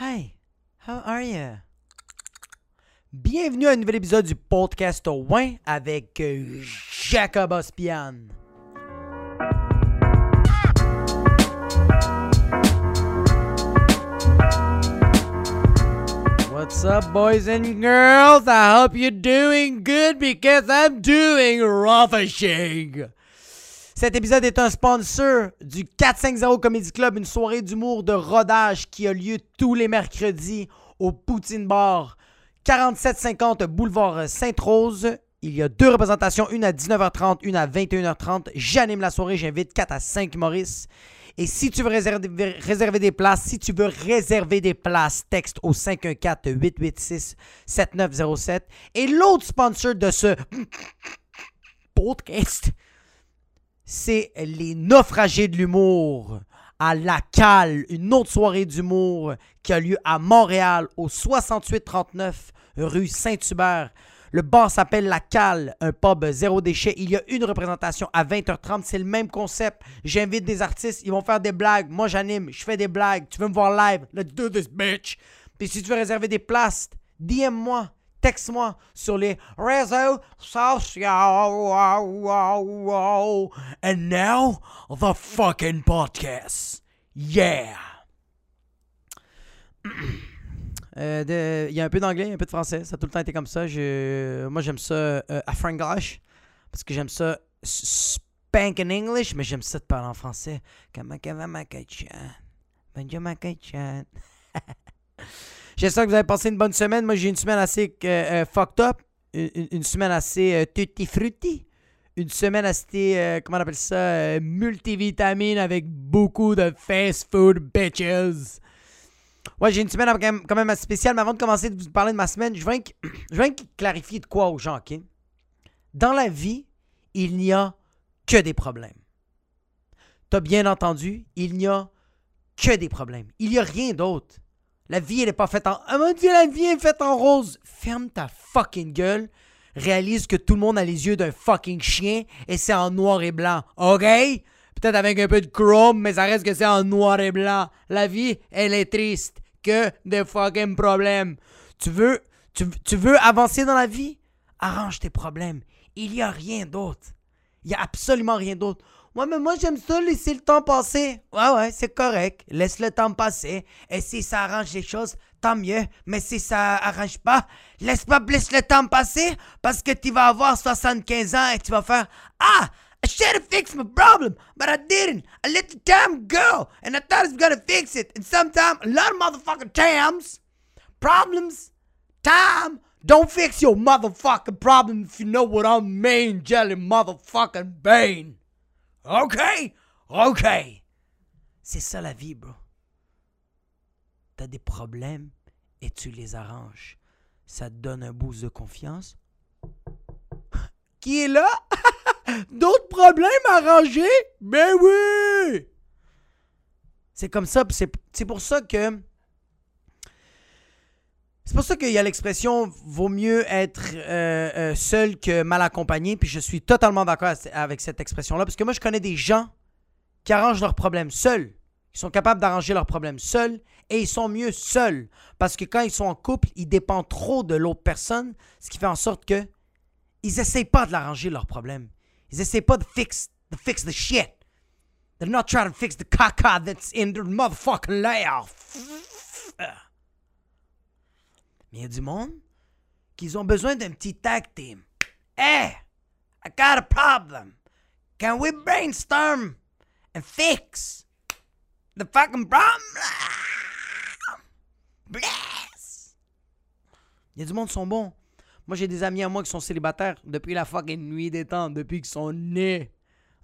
Hi, how are you? Bienvenue à un nouvel épisode du podcast au avec euh, Jacob Ospian. What's up, boys and girls? I hope you're doing good because I'm doing ravishing. Cet épisode est un sponsor du 450 Comedy Club, une soirée d'humour de rodage qui a lieu tous les mercredis au Poutine Bar, 4750 boulevard Sainte-Rose. Il y a deux représentations, une à 19h30, une à 21h30. J'anime la soirée, j'invite 4 à 5 Maurice. Et si tu veux réserver, réserver des places, si tu veux réserver des places, texte au 514-886-7907. Et l'autre sponsor de ce podcast, c'est les naufragés de l'humour à La Cale, une autre soirée d'humour qui a lieu à Montréal au 6839 rue Saint-Hubert. Le bar s'appelle La Cale, un pub zéro déchet. Il y a une représentation à 20h30. C'est le même concept. J'invite des artistes, ils vont faire des blagues. Moi, j'anime, je fais des blagues. Tu veux me voir live? Let's do this, bitch. Puis si tu veux réserver des places, DM-moi, texte-moi sur les réseaux sociaux. And now, the fucking podcast. Yeah! Euh, Il y a un peu d'anglais, un peu de français. Ça a tout le temps été comme ça. Moi, j'aime ça euh, à franglish parce que j'aime ça spank in English, mais j'aime ça de parler en français. Comment comment ma chan? Bonjour ma. J'espère que vous avez passé une bonne semaine. Moi, j'ai une semaine assez euh, euh, fucked up. Une, une- semaine assez euh, tutti frutti. Une semaine assez, comment on appelle ça, multivitamine avec beaucoup de fast food bitches. Ouais, j'ai une semaine quand même, assez spéciale, mais avant de commencer de vous parler de ma semaine, je que- je que clarifier de quoi aux gens, OK? Dans la vie, il n'y a que des problèmes. T'as bien entendu, il n'y a que des problèmes. Il n'y a rien d'autre. La vie, elle n'est pas faite en... Ah mon Dieu, la vie est faite en rose. Ferme ta fucking gueule. Réalise que tout le monde a les yeux d'un fucking chien et c'est en noir et blanc. OK? Peut-être avec un peu de chrome, mais ça reste que c'est en noir et blanc. La vie, elle est triste. Que des fucking problèmes. Tu veux, tu, tu veux avancer dans la vie? Arrange tes problèmes. Il n'y a rien d'autre. Il n'y a absolument rien d'autre. Ouais, mais moi, j'aime ça, laisser le temps passer. Ouais, ouais, c'est correct. Laisse le temps passer. Et si ça arrange les choses, tant mieux. Mais si ça arrange pas, laisse pas laisse le temps passer parce que tu vas avoir 75 ans et tu vas faire Ah! I should have fixed my problem, but I didn't. I let the time go, and I thought I was gonna fix it. And sometimes, a lot of motherfucking times, problems, time, don't fix your motherfucking problem if you know what I mean, jelly motherfucking bane. OK? OK. C'est ça la vie, bro. T'as des problèmes et tu les arranges. Ça te donne un boost de confiance. Qui est là? D'autres problèmes arrangés? Ben oui! C'est comme ça, c'est pour ça que. C'est pour ça qu'il y a l'expression vaut mieux être euh, euh, seul que mal accompagné. Puis je suis totalement d'accord avec cette expression-là. Parce que moi, je connais des gens qui arrangent leurs problèmes seuls. Ils sont capables d'arranger leurs problèmes seuls et ils sont mieux seuls. Parce que quand ils sont en couple, ils dépendent trop de l'autre personne, ce qui fait en sorte que ils n'essayent pas de l'arranger leurs problèmes. Ils n'essayent pas de fix, de fix the shit. They're not trying to fix the caca that's in their motherfucking lair. Mais il y a du monde qui ont besoin d'un petit tag team. Hey, I got a problem. Can we brainstorm and fix the fucking problem? Bless. Il y a du monde qui sont bons. Moi, j'ai des amis à moi qui sont célibataires depuis la fucking nuit des temps, depuis qu'ils sont nés.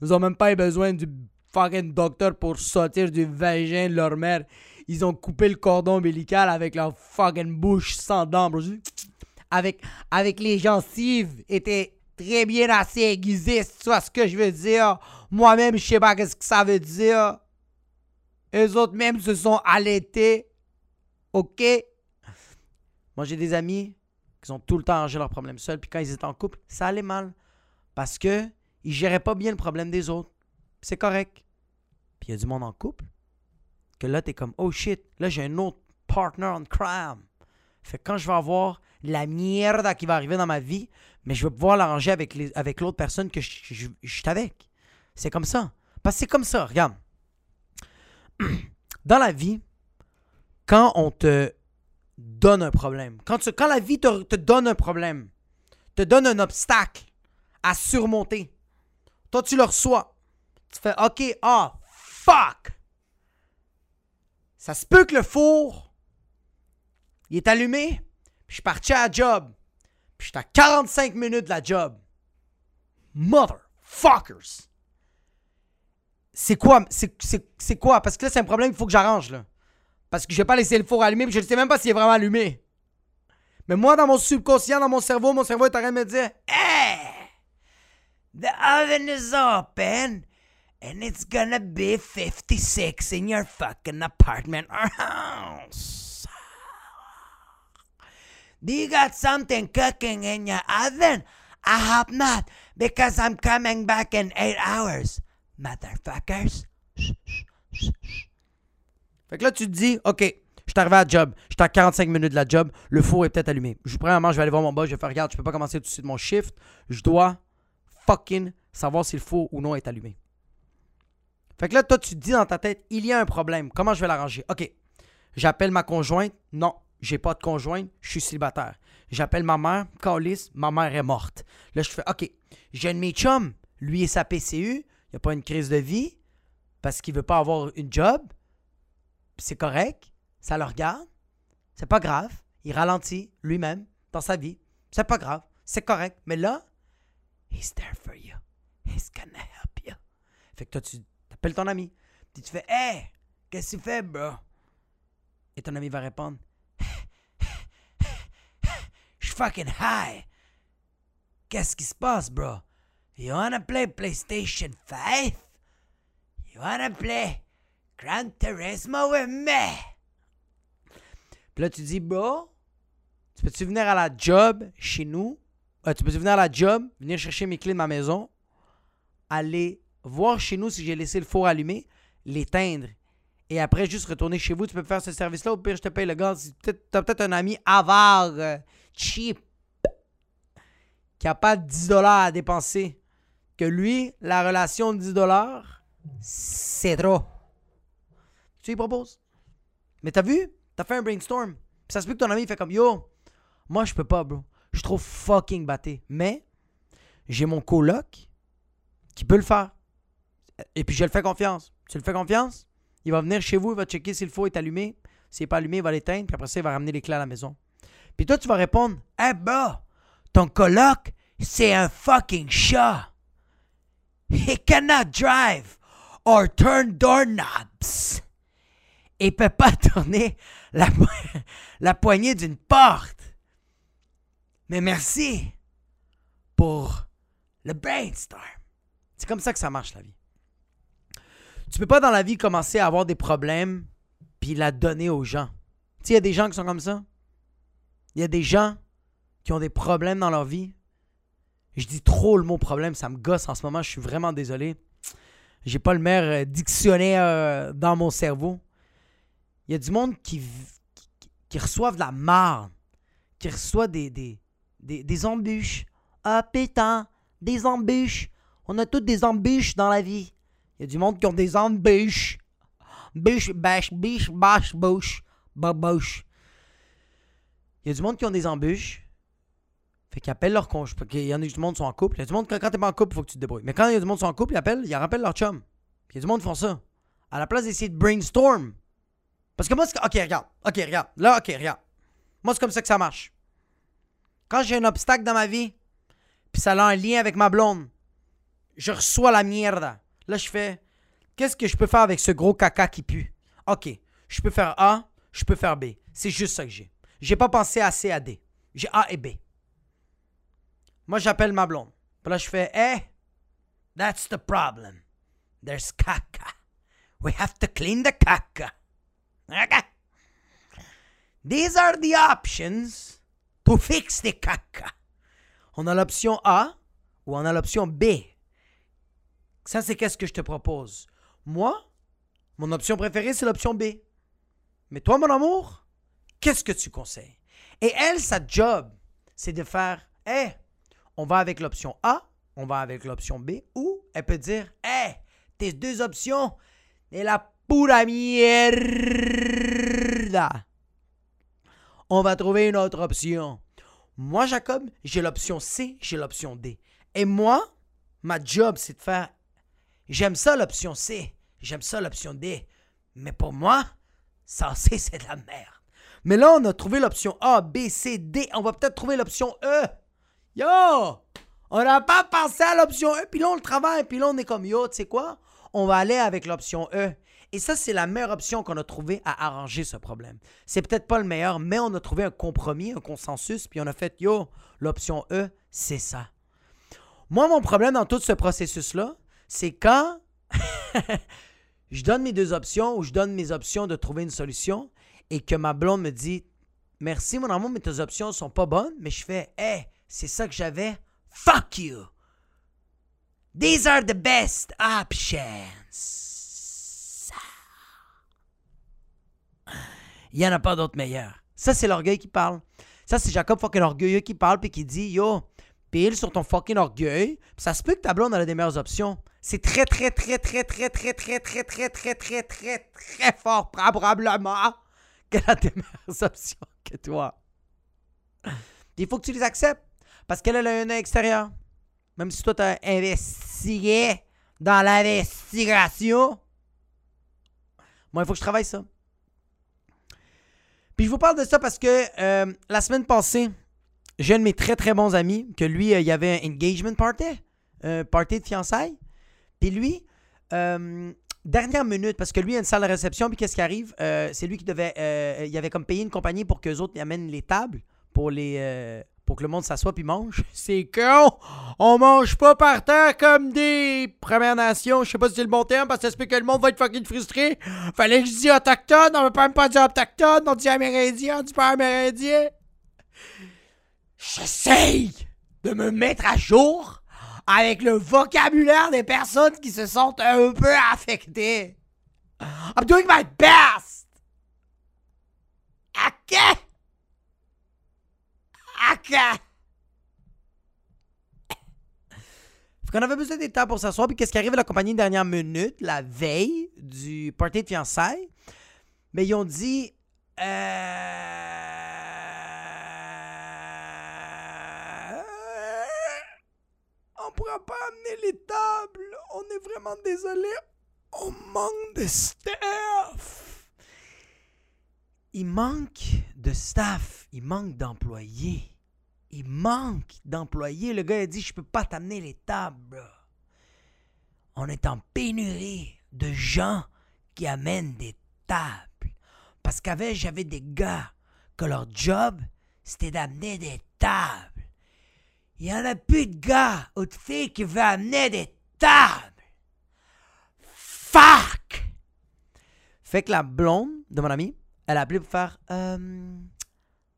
Ils ont même pas eu besoin du fucking docteur pour sortir du vagin de leur mère. Ils ont coupé le cordon ombilical avec leur fucking bouche sans dents. Avec, avec les gencives étaient très bien assez aiguisées, tu vois ce que je veux dire. Moi-même, je sais pas qu'est-ce que ça veut dire. Eux autres même se sont allaités. OK? Moi, j'ai des amis qui ont tout le temps arrangé leurs problèmes seuls, puis quand ils étaient en couple, ça allait mal. Parce que ils géraient pas bien le problème des autres. C'est correct. Puis il y a du monde en couple que là, t'es comme, oh shit, là, j'ai un autre partner on crime. Fait que quand je vais avoir la merde qui va arriver dans ma vie, mais je vais pouvoir l'arranger avec, l'autre personne que je, suis avec. C'est comme ça. Parce que c'est comme ça, regarde. Dans la vie, quand on te donne un problème, quand, tu, la vie te, donne un problème, te donne un obstacle à surmonter, toi tu le reçois. Tu fais OK, ah, fuck! Ça se peut que le four, il est allumé, puis je suis parti à la job, puis j'étais à 45 minutes de la job. Motherfuckers! C'est quoi? C'est quoi? Parce que là, c'est un problème qu'il faut que j'arrange, là. Parce que je vais pas laisser le four allumé, puis je ne sais même pas s'il est vraiment allumé. Mais moi, dans mon subconscient, dans mon cerveau, mon cerveau est en train de me dire Hey! The oven is open and it's gonna be 56 in your fucking apartment or house. Do you got something cooking in your oven? I hope not, because I'm coming back in eight hours. Motherfuckers. Fait que là, tu te dis, OK, je suis arrivé à la job. J'étais à 45 minutes de la job. Le four est peut-être allumé. Je, premièrement, je vais aller voir mon boss. Je vais faire, regarde, je peux pas commencer tout de suite mon shift. Je dois fucking savoir si le four ou non est allumé. Fait que là, toi, tu te dis dans ta tête, il y a un problème. Comment je vais l'arranger? OK. J'appelle ma conjointe. Non, j'ai pas de conjointe. Je suis célibataire. J'appelle ma mère. Calice, ma mère est morte. Là, je fais, OK. J'ai un de mes chums. Lui et sa PCU. Il a pas une crise de vie parce qu'il veut pas avoir une job. C'est correct. Ça le regarde. C'est pas grave. Il ralentit lui-même dans sa vie. C'est pas grave. C'est correct. Mais là, he's there for you. He's gonna help you. Fait que toi, tu appelles ton ami. Puis tu fais Hey, qu'est-ce que tu fais, bro? Et ton ami va répondre Je fucking high. Qu'est-ce qui se passe, bro? You wanna play PlayStation 5? You wanna play Gran Turismo with me? Puis là, tu dis, bro, tu peux-tu venir à la job chez nous? Euh, tu peux-tu venir à la job, venir chercher mes clés de ma maison, aller voir chez nous si j'ai laissé le four allumé, l'éteindre. Et après, juste retourner chez vous, tu peux faire ce service-là. Au pire, je te paye le gaz. Tu as peut-être un ami avare, euh, cheap, qui n'a pas 10 dollars à dépenser. Que lui, la relation de 10 dollars, c'est trop. Tu lui proposes? Mais t'as vu? T'as fait un brainstorm. Ça se peut que ton ami fait comme Yo, moi je peux pas, bro. Je suis trop fucking batté. Mais j'ai mon coloc qui peut le faire. Et puis je le fais confiance. Tu le fais confiance? Il va venir chez vous, il va checker si le four est allumé. S'il n'est pas allumé, il va l'éteindre, puis après ça, il va ramener les clés à la maison. Puis toi, tu vas répondre Eh bah, ton coloc, c'est un fucking chat. He cannot drive or turn doorknobs. Il peut pas tourner la, la poignée d'une porte. Mais merci pour le brainstorm. C'est comme ça que ça marche la vie. Tu peux pas dans la vie commencer à avoir des problèmes puis la donner aux gens. Tu sais, il y a des gens qui sont comme ça. Il y a des gens qui ont des problèmes dans leur vie. Je dis trop le mot problème, ça me gosse en ce moment, je suis vraiment désolé. J'ai pas le meilleur dictionnaire euh, dans mon cerveau. Il y a du monde qui, qui, reçoivent de la marde, qui reçoit des, des, embûches. Ah, pétant, des embûches. On a toutes des embûches dans la vie. Il y a du monde qui ont des embûches. Bûche, bâche, biche, bâche, bouche, babouche. Il y a du monde qui ont des embûches. Fait qu'ils appellent leur conjoint. Il y en a du monde qui sont en couple. Il y a du monde, quand, quand t'es pas en couple, faut que tu te débrouilles. Mais quand il y a du monde qui sont en couple, ils appellent, ils rappellent leur chum. Puis il y a du monde qui font ça. À la place d'essayer de brainstorm. Parce que moi, c'est. Ok, regarde. Ok, regarde. Là, ok, regarde. Moi, c'est comme ça que ça marche. Quand j'ai un obstacle dans ma vie, puis ça a un lien avec ma blonde, je reçois la merde. Là, je fais, qu'est-ce que je peux faire avec ce gros caca qui pue? OK, je peux faire A, je peux faire B. C'est juste ça que j'ai. J'ai pas pensé à C, à D. J'ai A et B. Moi, j'appelle ma blonde. Là, je fais, hey, that's the problem. There's caca. We have to clean the caca. Okay? These are the options to fix the caca. On a l'option A ou on a l'option B. Ça, c'est qu'est-ce que je te propose? Moi, mon option préférée, c'est l'option B. Mais toi, mon amour, qu'est-ce que tu conseilles? Et elle, sa job, c'est de faire, hé, on va avec l'option A, on va avec l'option B, ou elle peut dire, hé, tes deux options, c'est la pura mierda. On va trouver une autre option. Moi, Jacob, j'ai l'option C, j'ai l'option D. Et moi, ma job, c'est de faire, j'aime ça l'option C, j'aime ça l'option D. Mais pour moi, ça c'est de la merde. Mais là, on a trouvé l'option A, B, C, D. On va peut-être trouver l'option E. Yo! On n'a pas pensé à l'option E, puis là, on le travaille, puis là, on est comme, yo, tu sais quoi? On va aller avec l'option E. Et ça, c'est la meilleure option qu'on a trouvé à arranger ce problème. C'est peut-être pas le meilleur, mais on a trouvé un compromis, un consensus, puis on a fait, yo, l'option E, c'est ça. Moi, mon problème dans tout ce processus-là, c'est quand je donne mes deux options ou je donne mes options de trouver une solution et que ma blonde me dit Merci mon amour, mais tes options sont pas bonnes, mais je fais Hey, c'est ça que j'avais. Fuck you! These are the best options. Il n'y en a pas d'autres meilleurs. Ça, c'est l'orgueil qui parle. Ça, c'est Jacob fucking orgueilleux qui parle puis qui dit Yo, pile sur ton fucking orgueil. ça se peut que ta blonde a des meilleures options. C'est très, très, très, très, très, très, très, très, très, très, très, très, très fort, probablement qu'elle a des meilleures options que toi. Il faut que tu les acceptes. Parce qu'elle a un extérieur. Même si toi, tu as investigué dans l'investigation. Moi, il faut que je travaille ça. Puis je vous parle de ça parce que euh, la semaine passée, j'ai un de mes très très bons amis que lui, euh, il y avait un engagement party, un party de fiançailles. Puis lui, euh, dernière minute, parce que lui a une salle de réception, puis qu'est-ce qui arrive? Euh, c'est lui qui devait. Euh, il avait comme payé une compagnie pour qu'eux autres amènent les tables pour les. Euh, pour que le monde s'assoie puis mange. C'est con! On mange pas par terre comme des Premières Nations. Je sais pas si c'est le bon terme parce que ça se peut que le monde va être fucking frustré. Fallait que je dise autochtone. On veut même pas dire autochtone. On dit amérindien. On dit pas amérindien. J'essaye de me mettre à jour avec le vocabulaire des personnes qui se sentent un peu affectées. I'm doing my best. OK? OK? Qu'on avait besoin des temps pour s'asseoir. Puis qu'est-ce qui arrive à la compagnie dernière minute, la veille du party de fiançailles? Mais ils ont dit... Euh pourra pas amener les tables. On est vraiment désolé. On manque de staff. Il manque de staff. Il manque d'employés. Il manque d'employés. Le gars a dit, je peux pas t'amener les tables. On est en pénurie de gens qui amènent des tables. Parce qu'avant, j'avais des gars que leur job, c'était d'amener des tables. Il n'y en a plus de gars ou de filles qui veulent amener des tables. Fuck! Fait que la blonde de mon ami, elle a appelé pour faire euh,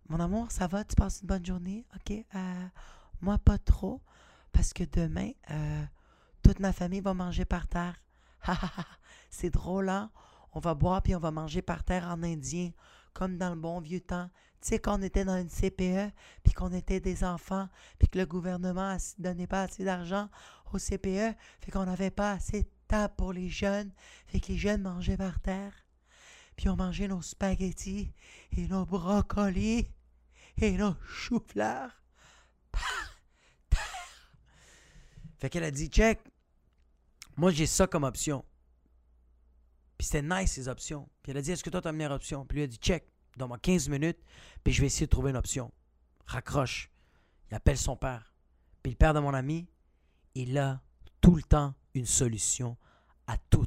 Mon amour, ça va? Tu passes une bonne journée? Ok. Euh, moi, pas trop. Parce que demain, euh, toute ma famille va manger par terre. C'est drôle, hein? On va boire puis on va manger par terre en indien, comme dans le bon vieux temps. Tu sais, quand on était dans une CPE, puis qu'on était des enfants, puis que le gouvernement ne donnait pas assez d'argent au CPE, fait qu'on n'avait pas assez de table pour les jeunes, fait que les jeunes mangeaient par terre. Puis on mangeait nos spaghettis et nos brocolis et nos choux-fleurs par terre. Fait qu'elle a dit, check, moi j'ai ça comme option. Puis c'était nice ces options. Puis elle a dit, est-ce que toi tu as une meilleure option? Puis lui a dit, check, donne-moi 15 minutes, puis je vais essayer de trouver une option. Raccroche. Il appelle son père. Puis le père de mon ami, il a tout le temps une solution à tout.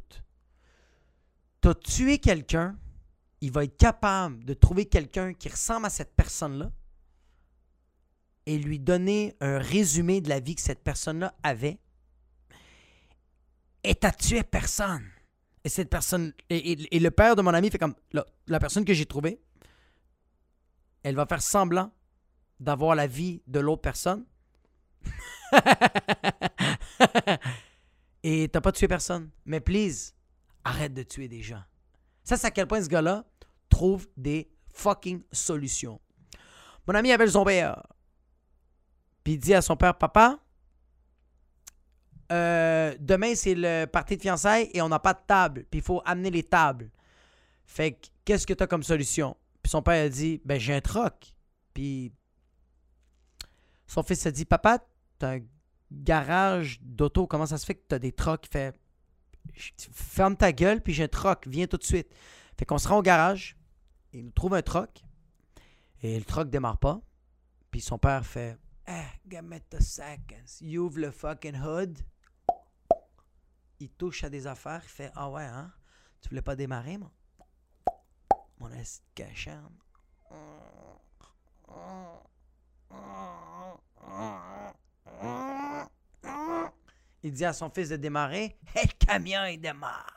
Tu as tué quelqu'un, il va être capable de trouver quelqu'un qui ressemble à cette personne-là et lui donner un résumé de la vie que cette personne-là avait. Et t'as tué personne. Et cette personne. Et, le père de mon ami fait comme. la personne que j'ai trouvée, elle va faire semblant d'avoir la vie de l'autre personne. Et t'as pas tué personne. Mais please, arrête de tuer des gens. Ça, c'est à quel point ce gars-là trouve des fucking solution. Mon ami appelle son père. Puis il dit à son père, papa, euh, demain c'est le parti de fiançailles et on n'a pas de table. Puis il faut amener les tables. Fait que, qu'est-ce que tu as comme solution? Son père a dit, ben j'ai un troc. Puis son fils a dit, papa, t'as un garage d'auto, comment ça se fait que t'as des trocs? Il fait, ferme ta gueule, puis j'ai un troc, viens tout de suite. Fait qu'on se rend au garage, il nous trouve un troc, et le troc démarre pas. Puis son père fait, ah, seconds. Il ouvre le fucking hood. Il touche à des affaires. Il fait Ah ouais, hein? Tu voulais pas démarrer, moi? Mon est cachant. Il dit à son fils de démarrer. Et le camion, il démarre.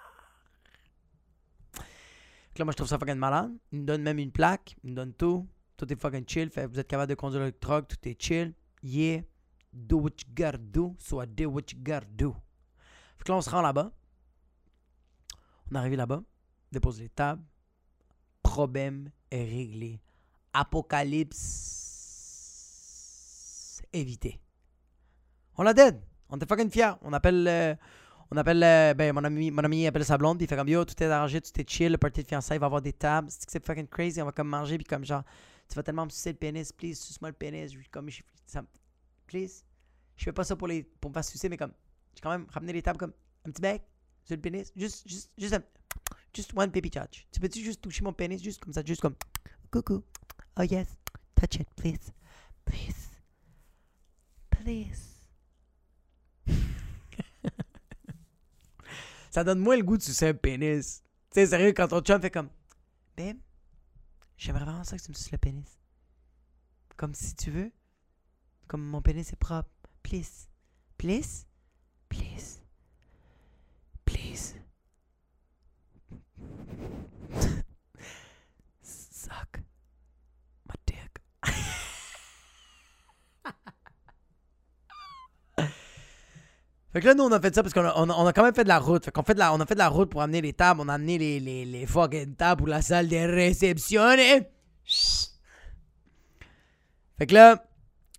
là, moi, je trouve ça fucking malade. Il me donne même une plaque. Il me donne tout. Tout est fucking chill. Fait, vous êtes capable de conduire le truck. Tout est chill. Yeah. Do what you gotta do. So I do what you gotta do. Fait que là, on se rend là-bas. On est arrivé là-bas. Dépose les tables. Problème réglé. Apocalypse évité. On l'a dead. On était fucking fiers. On appelle. euh, on appelle. euh, ben, mon ami, mon ami appelle sa blonde. Il fait comme yo, tout est arrangé, tout est chill. Le party de fiançailles va avoir des tables. C'est fucking crazy. On va comme manger. Puis comme genre, tu vas tellement me sucer le pénis. Please, suce-moi le pénis. Je- Comme, je, ça, please. Je fais pas ça pour, les, pour me faire sucer, mais comme. J'ai quand même ramené les tables comme un petit bec sur le pénis. Juste, juste, juste. Just one baby touch. Tu peux-tu juste toucher mon pénis juste comme ça, juste comme. Coucou. Oh yes. Touch it, please. Please. Please. ça donne moins le goût de sucer un pénis. Tu sais, sérieux, quand ton chum fait comme. Babe, j'aimerais vraiment ça que tu me suces le pénis. Comme si tu veux. Comme mon pénis est propre. Please. Please. Please. Please. Suck my dick. Fait que là, nous, on a fait ça parce qu'on a, on a, quand même fait de la route. Fait qu'on fait de la, on a fait de la route pour amener les tables. On a amené les, les, les fucking tables pour la salle de réception. hein. Fait que là,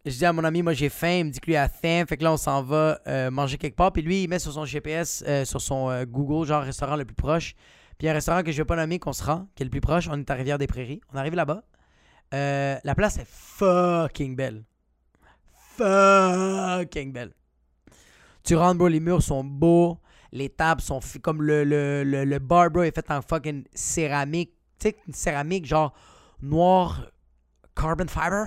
je dis à mon ami, moi j'ai faim. Il me dit que lui a faim. Fait que là, on s'en va euh, manger quelque part. Puis lui, il met sur son GPS, euh, sur son euh, Google, genre restaurant le plus proche. Puis un restaurant que je vais pas nommer, qu'on se rend, qui est le plus proche. On est à Rivière-des-Prairies. On arrive là-bas. La place est fucking belle. Fucking belle. Tu rentres, bro, les murs sont beaux. Les tables sont comme le, le, le, le bar, bro, est fait en fucking céramique. Tu sais, une céramique genre noir carbon fiber.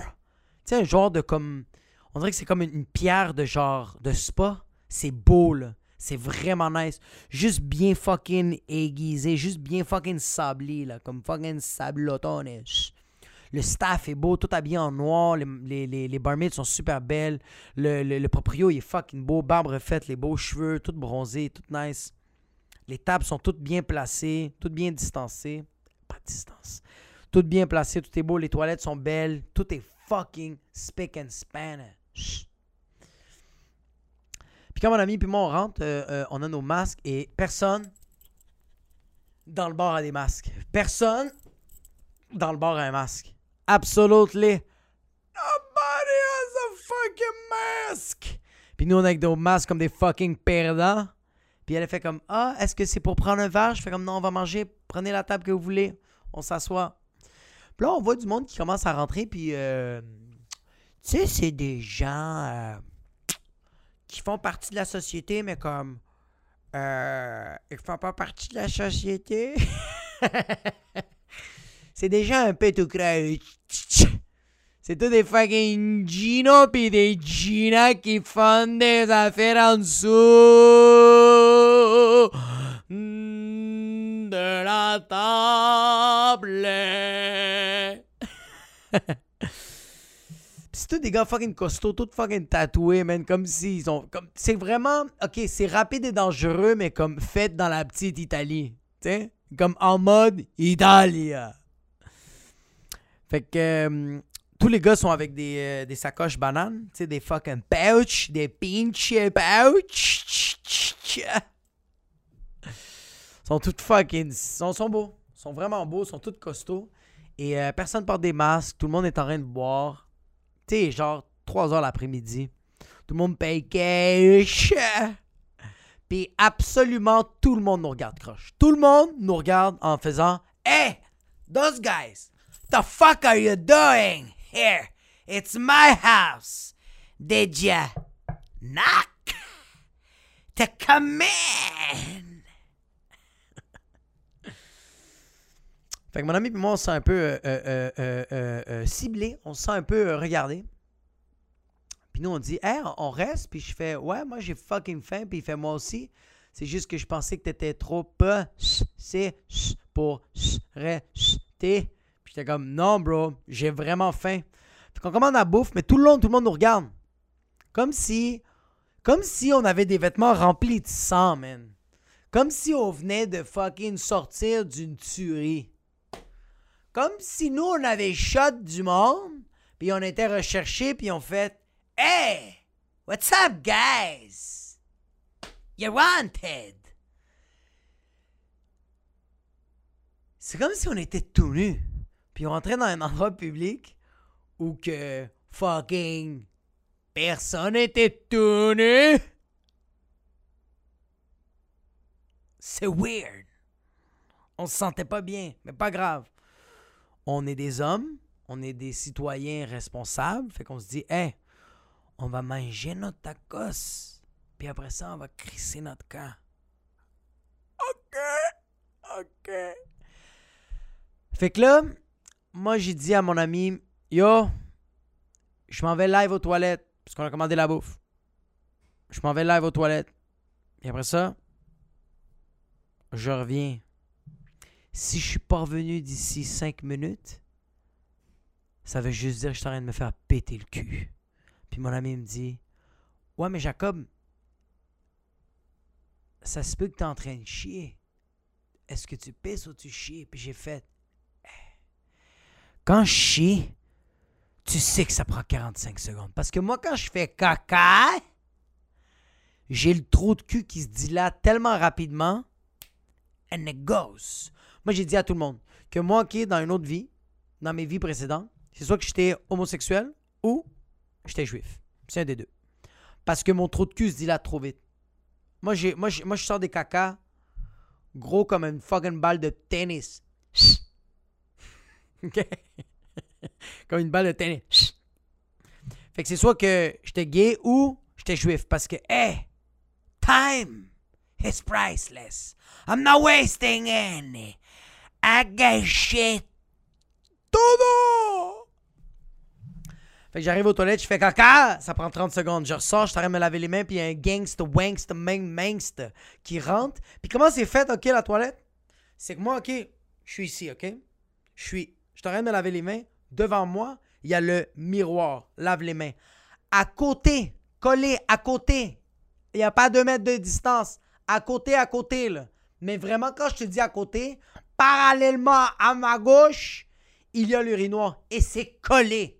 Tu sais, un genre de comme. On dirait que c'est comme une, pierre de genre de spa. C'est beau, là. C'est vraiment nice. Juste bien fucking aiguisé. Juste bien fucking sablé, là. Comme fucking sablotone. Le staff est beau, tout habillé en noir. Les, les, sont super belles. Le, le, le proprio, est fucking beau. Barbe refaite, les beaux cheveux, tout bronzé, tout nice. Les tables sont toutes bien placées, toutes bien distancées. Pas de distance. Toutes bien placées, tout est beau. Les toilettes sont belles. Tout est fucking spick and Spanish. Puis quand mon ami puis moi on rentre, euh, euh, on a nos masques et personne dans le bar a des masques. Personne dans le bar a un masque. Absolutely nobody has a fucking mask. Puis nous on est avec nos masques comme des fucking perdants. Puis elle a fait comme ah est-ce que c'est pour prendre un verre? Je fais comme non on va manger. Prenez la table que vous voulez. On s'assoit. Puis là on voit du monde qui commence à rentrer puis euh, tu sais c'est des gens euh, qui font partie de la société mais comme euh, ils font pas partie de la société. c'est gens un peu tout. C'est tous des fucking Gino pis des Gina qui font des affaires en dessous de la table. C'est tous des gars fucking costauds, tous fucking tatoués, man, comme s'ils ont... comme C'est vraiment... Ok, c'est rapide et dangereux, mais comme fait dans la petite Italie. Tu sais? Comme en mode Italia. Fait que... euh, tous les gars sont avec des, euh, des sacoches bananes, tu des fucking pouch, des pinch pouch. sont tous fucking. sont, sont beaux. sont vraiment beaux, sont tous costauds. Et euh, personne porte des masques. Tout le monde est en train de boire. Tu genre 3 heures l'après-midi. Tout le monde paye cash. Puis absolument tout le monde nous regarde croche. Tout le monde nous regarde en faisant Hey, those guys, the fuck are you doing? Here? It's my house. Did ya knock? To come in? fait que mon ami et moi, on se sent un peu euh, euh, euh, ciblé. On se sent un peu regardé. Puis nous, on dit, hey, on reste. Puis je fais, ouais, moi, j'ai fucking faim. Puis il fait, moi aussi. C'est juste que je pensais que t'étais trop peu. C'est pour rester. Puis j'étais comme, non, bro, j'ai vraiment faim. Fait qu'on commande la bouffe, mais tout le long, tout le monde nous regarde. Comme si, comme si on avait des vêtements remplis de sang, man. Comme si on venait de fucking sortir d'une tuerie. Comme si nous, on avait shot du monde, puis on était recherchés, puis on fait Hey, what's up, guys? You're wanted. C'est comme si on était tout nus, puis on rentrait dans un endroit public où que fucking personne était tout nu. C'est weird. On se sentait pas bien, mais pas grave. On est des hommes, on est des citoyens responsables, fait qu'on se dit, hey, on va manger notre tacos, puis après ça, on va crisser notre camp. OK, OK. Fait que là, moi, j'ai dit à mon ami, yo, je m'en vais live aux toilettes, parce qu'on a commandé la bouffe. Je m'en vais live aux toilettes. Et après ça, je reviens. Si je suis pas revenu d'ici 5 minutes, ça veut juste dire que je suis en train de me faire péter le cul. Puis mon ami me dit Ouais, mais Jacob, ça se peut que tu es en train de chier. Est-ce que tu pisses ou tu chies Puis j'ai fait. Quand je chie, tu sais que ça prend 45 secondes. Parce que moi, quand je fais caca, j'ai le trou de cul qui se dilate tellement rapidement. And it goes. Moi, j'ai dit à tout le monde que moi, qui dans une autre vie, dans mes vies précédentes, c'est soit que j'étais homosexuel ou j'étais juif. C'est un des deux. Parce que mon trou de cul se dilate trop vite. Moi, j'ai, moi, moi je sors des caca gros comme une fucking balle de tennis. Comme une balle de tennis. Fait que c'est soit que j'étais gay ou j'étais juif. Parce que, hey, time is priceless. I'm not wasting any. I got shit. Todo! Fait que j'arrive aux toilettes, je fais caca, ça prend 30 secondes. Je ressors, je t'arrête de me laver les mains, puis il y a un gangsta, wangsta, mang, mangsta qui rentre. Puis comment c'est fait, OK, la toilette? C'est que moi, OK, je suis ici, OK? Je suis, je t'arrête de me laver les mains. Devant moi, il y a le miroir, lave les mains. À côté, collé à côté, il n'y a pas deux mètres de distance. À côté, à côté, là. Mais vraiment, quand je te dis à côté, parallèlement à ma gauche, il y a l'urinoir. Et c'est collé.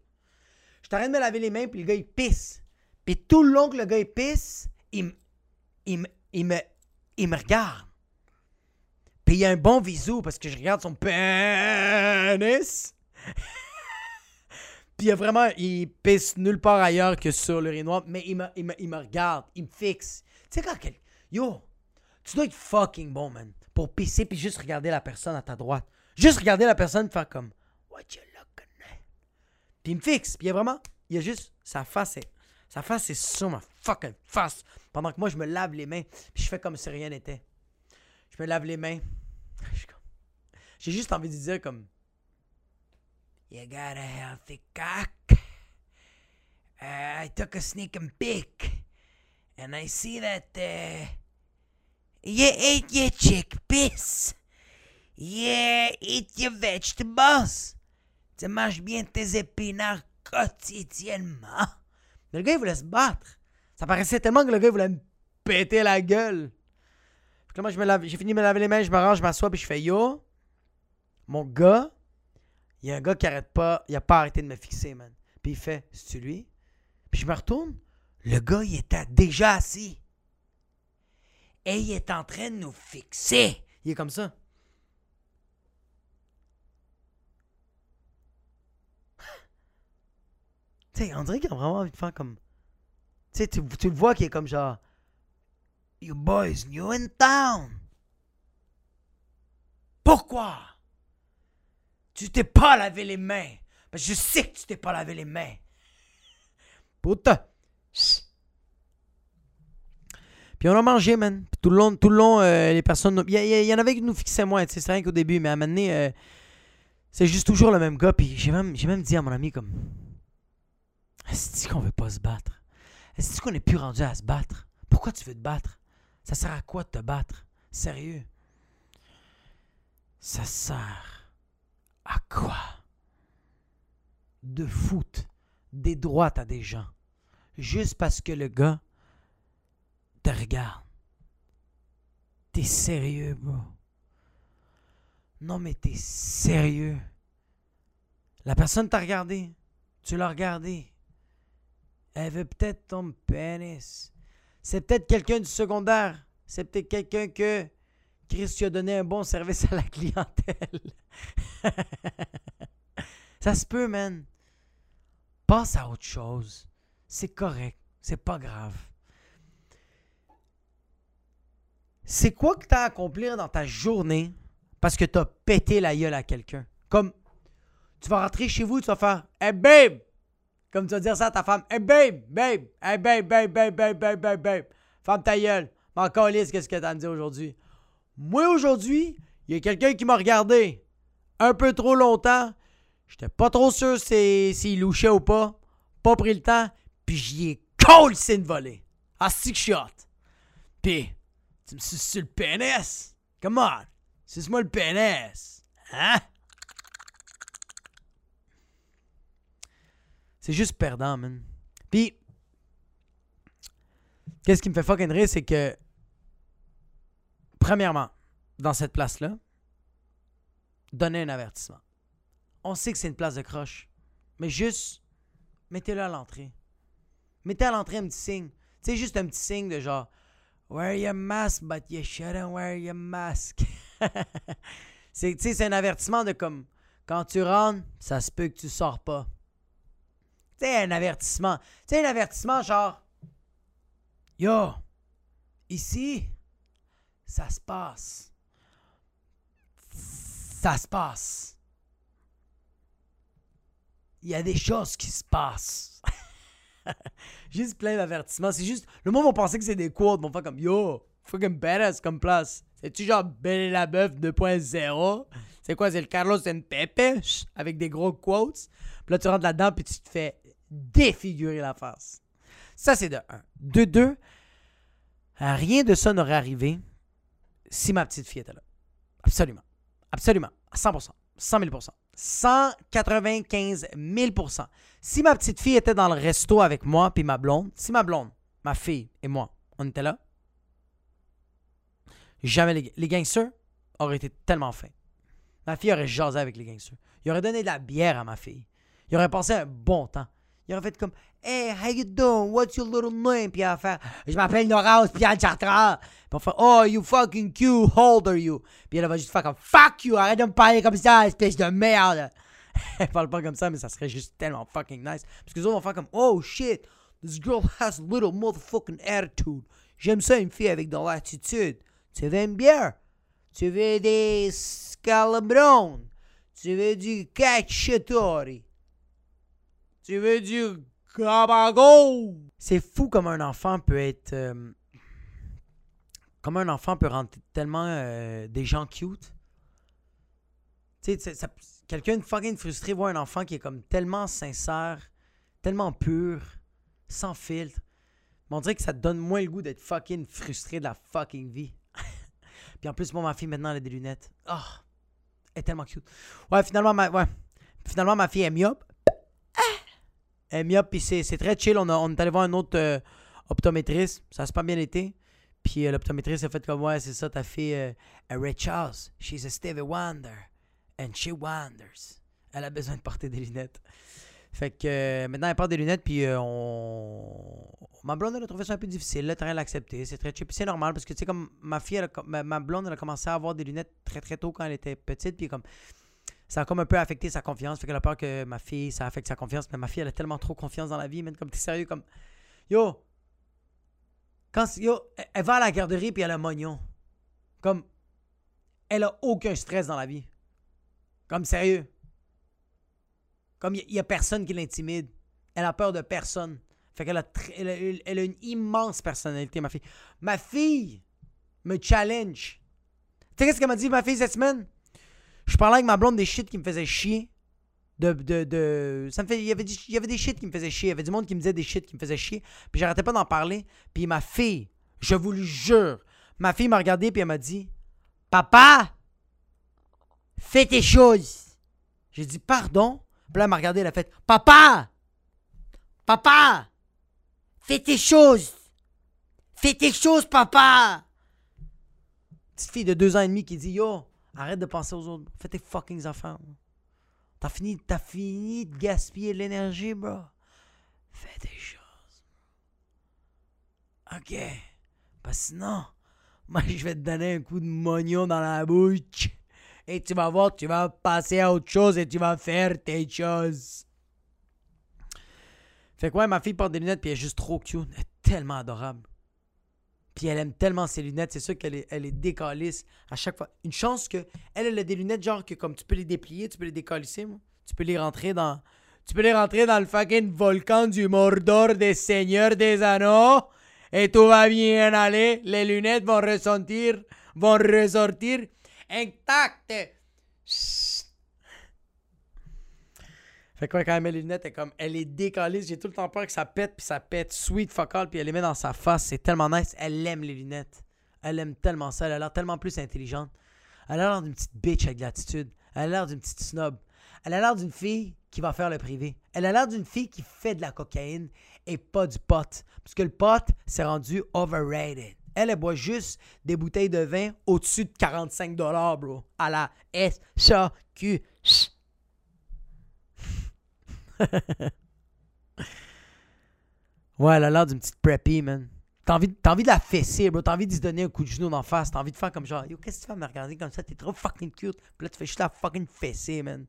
Je t'arrête de me laver les mains, puis le gars, il pisse. Puis tout le long que le gars, il pisse, il, il, me- il me, il me regarde. Puis il y a un bon visou parce que je regarde son pénis. Puis il y a vraiment, il pisse nulle part ailleurs que sur l'urinoir, mais il me, il, me, il me regarde, il me fixe. Tu sais, quand quel... Yo, tu dois être fucking bon, man, pour pisser puis juste regarder la personne à ta droite. Juste regarder la personne faire comme, what you looking at? Puis il me fixe, puis il y a vraiment, il y a juste, sa face est, sa face est sur ma fucking face. Pendant que moi, je me lave les mains, puis je fais comme si rien n'était. Je me lave les mains. J'ai juste envie de dire comme, You got a healthy cock. Uh, I took a sneaking peek, and I see that uh, you ate your chickpeas. You eat your vegetables. Tu manges bien tes épinards quotidiennement. Mais le gars, il voulait se battre. Ça paraissait tellement que le gars, il voulait me péter la gueule là, moi, je j'ai fini de me laver les mains, je me range, je m'assois, puis je fais yo. Mon gars, il y a un gars qui arrête pas, il a pas arrêté de me fixer, man. Puis il fait, c'est-tu lui? Puis je me retourne, le gars, il était déjà assis. Et il est en train de nous fixer. Il est comme ça. tu sais, on dirait a vraiment envie de faire comme. Tu sais, tu le vois qu'il est comme genre. You boys, new in town. Pourquoi? Tu t'es pas lavé les mains. Parce que je sais que tu t'es pas lavé les mains. Putain. Puis on a mangé, man. Puis tout le long, tout le long euh, les personnes. Il y, en avait qui nous fixaient moins, c'est rien qu'au début, mais à un moment donné, euh, c'est juste toujours le même gars. Puis j'ai même, même dit à mon ami, comme. Est-ce qu'on veut pas se battre? Est-ce qu'on est plus rendu à se battre? Pourquoi tu veux te battre? Ça sert à quoi de te battre? Sérieux? Ça sert à quoi? De foutre des droites à des gens. Juste parce que le gars te regarde. T'es sérieux, bro? Non, mais t'es sérieux? La personne t'a regardé. Tu l'as regardé. Elle veut peut-être ton pénis. C'est peut-être quelqu'un du secondaire. C'est peut-être quelqu'un que Chris a donné un bon service à la clientèle. Ça se peut, man. Passe à autre chose. C'est correct. C'est pas grave. C'est quoi que tu as à dans ta journée parce que tu as pété la gueule à quelqu'un? Comme tu vas rentrer chez vous, tu vas faire Hey babe! Comme tu vas dire ça à ta femme Hey babe, babe, hey babe, babe, babe, babe, babe, babe, babe. Femme ta gueule. Mais qu'est-ce que tu as à me dire aujourd'hui? Moi, aujourd'hui, il y a quelqu'un qui m'a regardé un peu trop longtemps. J'étais pas trop sûr s'il louchait ou pas. Pas pris le temps. Puis j'y ai collé une volée. Ah, si que je suis hot. Puis, tu me suces sur le pénis? Come on! Suce-moi le pénis! Hein? C'est juste perdant, man. Puis, qu'est-ce qui me fait fucking rire, c'est que, premièrement, dans cette place-là, donner un avertissement. On sait que c'est une place de croche, mais juste, mettez-le à l'entrée. Mettez à l'entrée un petit signe. Tu sais, juste un petit signe de genre, Wear your mask, but you shouldn't wear your mask. c'est, c'est un avertissement de comme, quand tu rentres, ça se peut que tu sors pas. Tu un avertissement. Tu un avertissement genre, Yo, ici, ça se passe. Ça se passe. Il y a des choses qui se passent. juste plein d'avertissements. C'est juste. Le monde va penser que c'est des quotes. Ils vont faire comme Yo, fucking badass comme place. C'est-tu genre Ben la Boeuf 2.0 C'est quoi C'est le Carlos Pepe avec des gros quotes. Puis là, tu rentres là-dedans, puis tu te fais défigurer la face. Ça, c'est de 1. De 2, rien de ça n'aurait arrivé si ma petite fille était là. Absolument. Absolument. À 100%. 100 000% 195 000% Si ma petite fille était dans le resto avec moi puis ma blonde, si ma blonde, ma fille et moi, on était là, jamais les, gangsters auraient été tellement fins. Ma fille aurait jasé avec les gangsters. Il aurait donné de la bière à ma fille. Il aurait passé un bon temps. Il aurait fait comme Hey, how you doing? What's your little name? Puis elle va faire Je m'appelle Nora Pierre Chartrand. Puis on faire Oh, you fucking cute, how old are you? Puis elle va juste faire comme Fuck you, arrête de me parler comme ça, espèce de merde. elle parle pas comme ça, mais ça serait juste tellement fucking nice. Parce que les autres vont faire comme Oh shit, this girl has little motherfucking attitude. J'aime ça, une fille avec de l'attitude. Tu veux une bière? Tu veux des scalabrons? Tu veux du cacciatore? Tu veux du gabago? C'est fou comme un enfant peut être. Euh, comme un enfant peut rendre tellement euh, des gens cute. Tu sais, quelqu'un de fucking frustré voit un enfant qui est comme tellement sincère, tellement pur, sans filtre. Mais on dirait que ça te donne moins le goût d'être fucking frustré de la fucking vie. Puis en plus, moi, ma fille, maintenant, elle a des lunettes. Oh, elle est tellement cute. Ouais, finalement, ma, ouais. Finalement, ma fille est myope. Elle est puis c'est très chill. On, est allé voir un autre euh, optométriste. Ça s'est pas bien été. Puis euh, l'optométriste a fait comme Ouais, c'est ça, ta fille, euh, Ray Charles. She's a Stevie Wonder. And she wonders. Elle a besoin de porter des lunettes. Fait que euh, maintenant, elle porte des lunettes, puis on. Ma blonde, elle a trouvé ça un peu difficile. Le train l'accepter. C'est très chill. C'est normal, parce que tu sais, comme ma fille, ma, blonde, elle a commencé à avoir des lunettes très très tôt quand elle était petite, puis comme ça a comme un peu affecté sa confiance. Fait qu'elle a peur que ma fille, ça affecte sa confiance. Mais ma fille, elle a tellement trop confiance dans la vie, man. Comme t'es sérieux, comme. Yo! Quand. Yo, elle va à la garderie puis elle a mognon. Comme. Elle a aucun stress dans la vie. Comme sérieux. Comme il n'y a, personne qui l'intimide. Elle a peur de personne. Fait qu'elle a, elle elle a une immense personnalité, ma fille. Ma fille me challenge. Tu sais qu'est-ce qu'elle m'a dit, ma fille, cette semaine? Je parlais avec ma blonde des shit qui me faisaient chier. De, de, de, ça me fait, il, y avait, il y avait des shit qui me faisaient chier. Il y avait du monde qui me disait des shit qui me faisaient chier. Puis j'arrêtais pas d'en parler. Puis ma fille, je vous le jure, ma fille m'a regardé puis elle m'a dit Papa, fais tes choses. J'ai dit Pardon. Puis là, elle m'a regardé, elle a fait Papa, papa, fais tes choses. Fais tes choses, papa. Petite fille de deux ans et demi qui dit Yo, Arrête de penser aux autres. Fais tes fucking affaires. T'as fini, t'as fini de gaspiller l'énergie, bro. Fais des choses. Ok. Parce sinon, moi, je vais te donner un coup de mognon dans la bouche. Et tu vas voir, tu vas passer à autre chose et tu vas faire tes choses. Fait quoi, ma fille porte des lunettes puis elle est juste trop cute. Elle est tellement adorable. Puis elle aime tellement ses lunettes, c'est sûr qu'elle est, elle est décalisse à chaque fois. Une chance que elle, a des lunettes genre que comme tu peux les déplier, tu peux les décalisser. Tu peux les rentrer dans. Tu peux les rentrer dans le fucking volcan du Mordor des Seigneurs des Anneaux. Et tout va bien aller. Les lunettes vont ressentir, vont ressortir intactes. Fait quoi, quand elle met les lunettes, elle est comme, elle est décalée. J'ai tout le temps peur que ça pète, puis ça pète sweet fuck all, puis elle les met dans sa face. C'est tellement nice. Elle aime les lunettes. Elle aime tellement ça. Elle a l'air tellement plus intelligente. Elle a l'air d'une petite bitch avec l'attitude. Elle a l'air d'une petite snob. Elle a l'air d'une fille qui va faire le privé. Elle a l'air d'une fille qui fait de la cocaïne et pas du pot. Parce que le pot, c'est rendu overrated. Elle, elle boit juste des bouteilles de vin au-dessus de 45 bro. À la S-A-Q. Ouais, elle a l'air d'une petite preppy, man. T'as envie, envie de la fesser, bro. T'as envie de se donner un coup de genou en face. T'as envie de faire comme genre, yo, qu'est-ce que tu fais me regarder comme ça? T'es trop fucking cute. Puis là, tu fais juste la fucking fesser, man.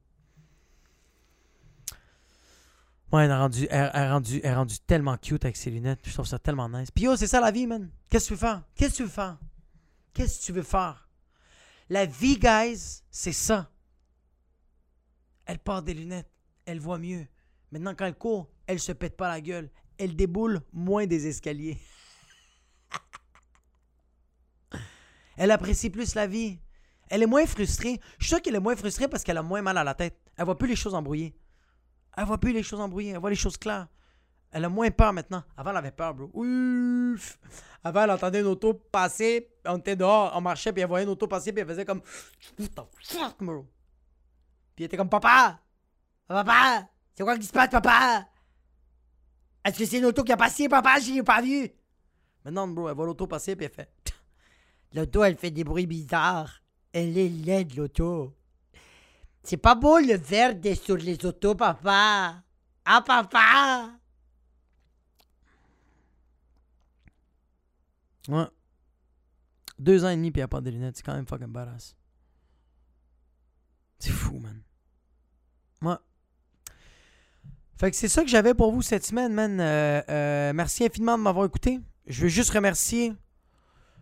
Ouais, elle rendue, elle, elle, rendu, elle rendu tellement cute avec ses lunettes. Je trouve ça tellement nice. Puis yo, c'est ça la vie, man. Qu'est-ce que tu veux faire? Qu'est-ce que tu veux faire? Qu'est-ce que tu veux faire? La vie, guys, c'est ça. Elle porte des lunettes. Elle voit mieux. Maintenant, quand elle court, elle se pète pas la gueule. Elle déboule moins des escaliers. elle apprécie plus la vie. Elle est moins frustrée. Je suis sûr qu'elle est moins frustrée parce qu'elle a moins mal à la tête. Elle voit plus les choses embrouillées. Elle voit plus les choses embrouillées. Elle voit les choses claires. Elle a moins peur maintenant. Avant, elle avait peur, bro. Ouf! Avant, elle entendait une auto passer. On était dehors, on marchait, puis elle voyait une auto passer, puis elle faisait comme. What the fuck, bro? Puis elle était comme Papa! Papa! C'est quoi qui se passe, papa? Est-ce que c'est une auto qui a passé, papa? Je l'ai pas vu. Maintenant, bro, elle voit l'auto passer puis elle fait. L'auto, elle fait des bruits bizarres. Elle est laide, l'auto. C'est pas beau le verde sur les autos, papa. Ah, papa! Ouais. Deux ans et demi puis elle a pas de lunettes. C'est quand même fucking badass. C'est fou, man. Ouais. Fait que c'est ça que j'avais pour vous cette semaine, man. Euh, euh, merci infiniment de m'avoir écouté. Je veux juste remercier.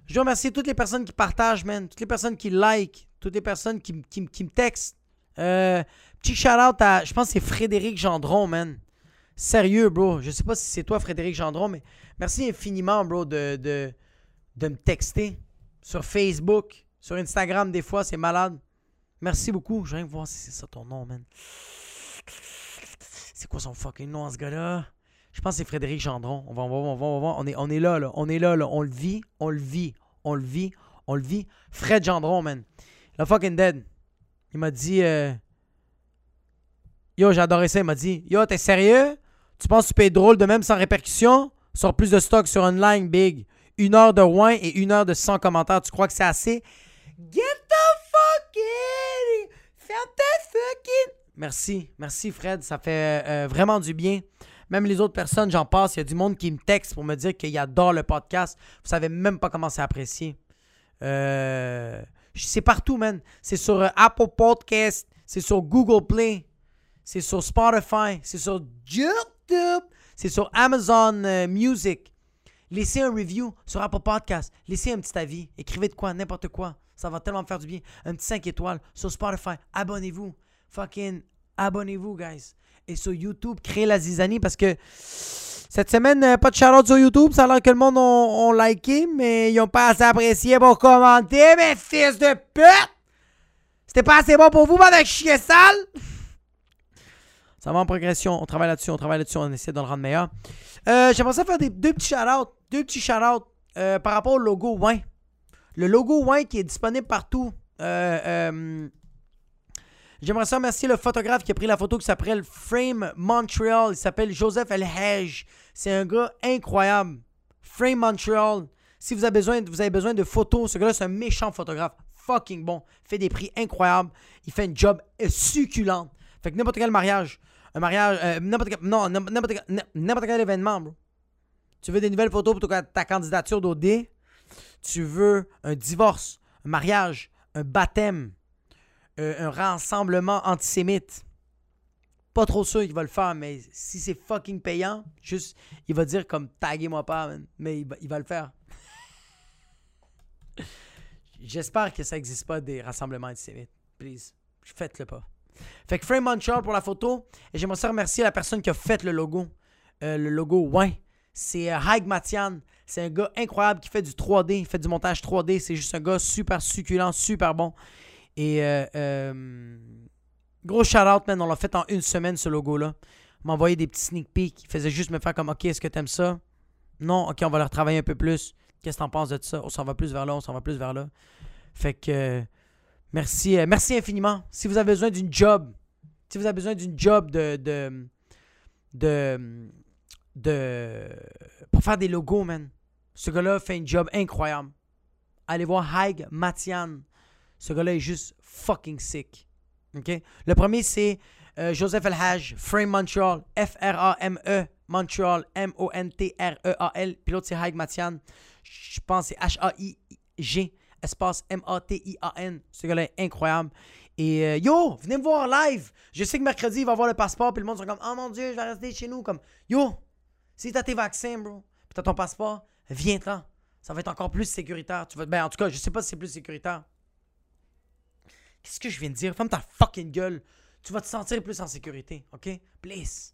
Je veux remercier toutes les personnes qui partagent, man. Toutes les personnes qui like. Toutes les personnes qui, qui, qui me textent. Euh, petit shout-out à. Je pense que c'est Frédéric Gendron, man. Sérieux, bro. Je sais pas si c'est toi, Frédéric Gendron, mais merci infiniment, bro, de, de, de me texter sur Facebook, sur Instagram, des fois, c'est malade. Merci beaucoup. Je viens voir si c'est ça ton nom, man. C'est quoi son fucking nom, ce gars-là? Je pense que c'est Frédéric Gendron. On va, on va, on va, on va, on est, on est là, là. On est là, là. On le vit, on le vit, on le vit, on le vit. Fred Gendron, man. Le fucking dead. Il m'a dit... Euh... Yo, j'ai adoré ça. Il m'a dit... Yo, t'es sérieux? Tu penses que tu peux être drôle de même sans répercussion? Sors plus de stock sur une line big. Une heure de win et une heure de 100 commentaires. Tu crois que c'est assez? Get the fucking... Ferme ta fucking... Merci, merci Fred, ça fait euh, vraiment du bien. Même les autres personnes, j'en passe, il y a du monde qui me texte pour me dire qu'il adore le podcast. Vous savez même pas comment c'est apprécié. Euh, c'est partout, man. C'est sur euh, Apple Podcast, c'est sur Google Play, c'est sur Spotify, c'est sur YouTube, c'est sur Amazon Music. Laissez un review sur Apple Podcast. Laissez un petit avis. Écrivez de quoi, n'importe quoi. Ça va tellement me faire du bien. Un petit 5 étoiles sur Spotify. Abonnez-vous. Fucking abonnez-vous, guys. Et sur YouTube, créez la zizanie parce que cette semaine, euh, pas de shout sur YouTube. Ça a l'air que le monde ont, liké, mais ils ont pas assez apprécié pour commenter, mes fils de pute! C'était pas assez bon pour vous, bande de chier sale! Ça va en progression. On travaille là-dessus, on travaille là-dessus, on essaie de le rendre meilleur. Euh, J'aimerais ça faire des, deux petits shout-outs. Deux petits shout-outs euh, par rapport au logo Wine. Le logo Wine qui est disponible partout. Euh, euh, j'aimerais ça remercier le photographe qui a pris la photo qui s'appelle Frame Montreal. Il s'appelle Joseph Elhage. C'est un gars incroyable. Frame Montreal. Si vous avez besoin, vous avez besoin de photos, ce gars-là, c'est un méchant photographe. Fucking bon. fait des prix incroyables. Il fait un job succulent. Fait que n'importe quel mariage, un mariage, euh, n'importe quel, non, n'importe quel, événement, bro. Tu veux des nouvelles photos pour ta, candidature d'OD? Tu veux un divorce, un mariage, un baptême, euh, un rassemblement antisémite. Pas trop sûr qu'il va le faire, mais si c'est fucking payant, juste, il va dire comme taguez-moi pas, mais il va, le faire. J'espère que ça n'existe pas des rassemblements antisémites. Please, faites-le pas. Fait que Frame Montreal pour la photo. Et j'aimerais aussi remercier la personne qui a fait le logo. Euh, le logo, ouais. C'est euh, Haig Matian. C'est un gars incroyable qui fait du 3D. Il fait du montage 3D. C'est juste un gars super succulent, super bon. Et euh, gros shout-out, man. On l'a fait en une semaine, ce logo-là. M'a envoyé des petits sneak peeks. Il faisait juste me faire comme, OK, est-ce que t'aimes ça? Non, OK, on va le retravailler un peu plus. Qu'est-ce que t'en penses de ça? On s'en va plus vers là, on s'en va plus vers là. Fait que Merci, euh, merci infiniment. Si vous avez besoin d'une job, si vous avez besoin d'une job de, de, de, de, pour faire des logos, man, ce gars-là fait un job incroyable. Allez voir Haig Matian. Ce gars-là est juste fucking sick. Le premier, c'est euh, Joseph Elhaj, Frame Montreal, F-R-A-M-E, Montreal, M-O-N-T-R-E-A-L. Puis l'autre, c'est Haig Matian. Je pense c'est H-A-I-G espace M-A-T-I-A-N. Ce gars-là est incroyable. Et euh, yo, venez me voir live. Je sais que mercredi, il va avoir le passeport. Puis le monde sera comme, oh mon Dieu, je vais rester chez nous. Comme, yo, si t'as tes vaccins, bro, puis t'as ton passeport, viens-t'en. Ça va être encore plus sécuritaire. Tu vas... Ben, en tout cas, je sais pas si c'est plus sécuritaire. Qu'est-ce que je viens de dire? Ferme ta fucking gueule. Tu vas te sentir plus en sécurité, OK? Please.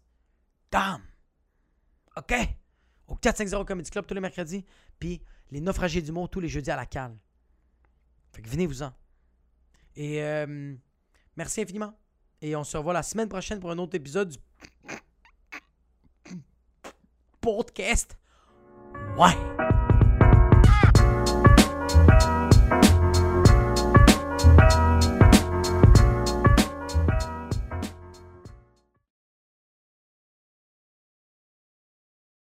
Damn. OK? Au 450 Comedy Club tous les mercredis. Puis les naufragés du monde tous les jeudis à la cale. Fait que venez-vous-en. Et euh, merci infiniment. Et on se revoit la semaine prochaine pour un autre épisode du podcast. Ouais.